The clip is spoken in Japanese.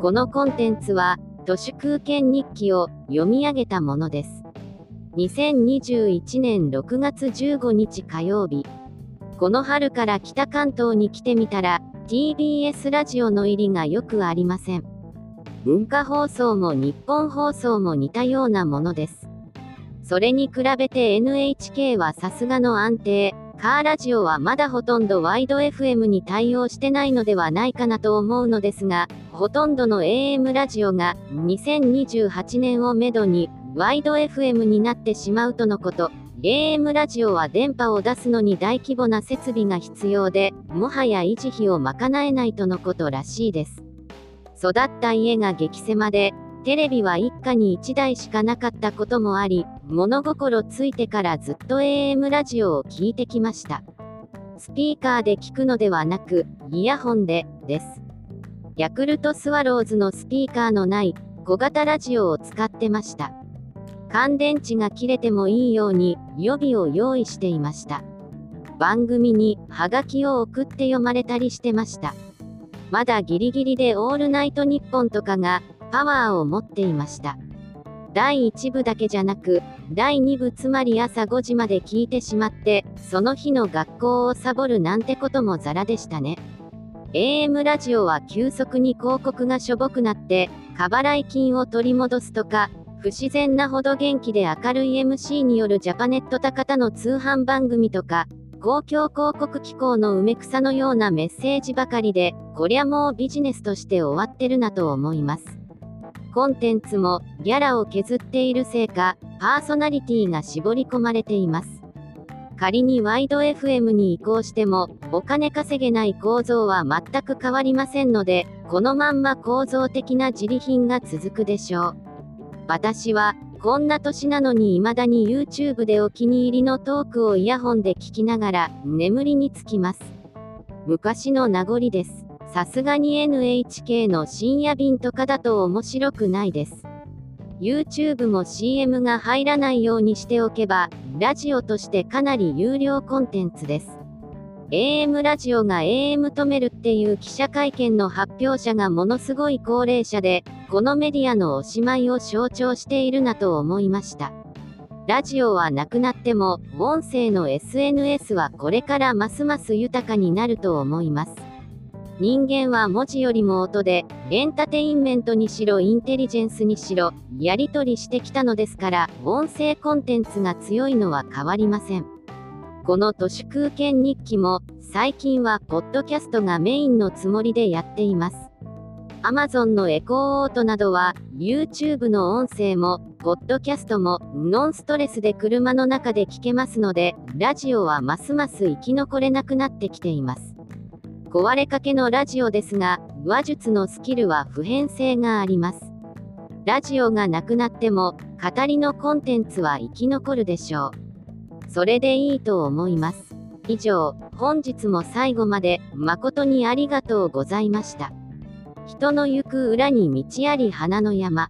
このコンテンツは、都市空間日記を読み上げたものです。2021年6月15日火曜日。この春から北関東に来てみたら、TBS ラジオの入りがよくありません。文化放送も日本放送も似たようなものです。それに比べて NHK はさすがの安定、カーラジオはまだほとんどワイド FM に対応してないのではないかなと思うのですが、ほとんどの AM ラジオが2028年をめどにワイド FM になってしまうとのこと。AM ラジオは電波を出すのに大規模な設備が必要で、もはや維持費を賄えないとのことらしいです。育った家が激狭で、テレビは一家に1台しかなかったこともあり、物心ついてからずっと AM ラジオを聞いてきました。スピーカーで聞くのではなく、イヤホンで、です。ヤクルトスワローズのスピーカーのない小型ラジオを使ってました。乾電池が切れてもいいように予備を用意していました。番組にハガキを送って読まれたりしてました。まだギリギリでオールナイトニッポンとかがパワーを持っていました。第1部だけじゃなく、第2部つまり朝5時まで聞いてしまって、その日の学校をサボるなんてこともザラでしたね。AM ラジオは急速に広告がしょぼくなって、過払い金を取り戻すとか、不自然なほど元気で明るい MC によるジャパネット高田の通販番組とか、公共広告機構の梅草のようなメッセージばかりで、こりゃもうビジネスとして終わってるなと思います。コンテンツもギャラを削っているせいか、パーソナリティが絞り込まれています。仮にワイド FM に移行しても、お金稼げない構造は全く変わりませんので、このまんま構造的な自利品が続くでしょう。私は、こんな年なのに未だに YouTube でお気に入りのトークをイヤホンで聞きながら、眠りにつきます。昔の名残です。さすがに NHK の深夜便とかだと面白くないです。YouTube も CM が入らないようにしておけば、ラジオとしてかなり有料コンテンツです。AM ラジオが AM 止めるっていう記者会見の発表者がものすごい高齢者で、このメディアのおしまいを象徴しているなと思いました。ラジオはなくなっても、音声の SNS はこれからますます豊かになると思います。人間は文字よりも音で、エンターテインメントにしろインテリジェンスにしろ、やり取りしてきたのですから、音声コンテンツが強いのは変わりません。この都市空間日記も、最近はポッドキャストがメインのつもりでやっています。Amazon のエコーオートなどは、YouTube の音声も、ポッドキャストも、ノンストレスで車の中で聞けますので、ラジオはますます生き残れなくなってきています。壊れかけのラジオですが、話術のスキルは普遍性があります。ラジオがなくなっても、語りのコンテンツは生き残るでしょう。それでいいと思います。以上、本日も最後まで誠にありがとうございました。人の行く裏に道あり花の山。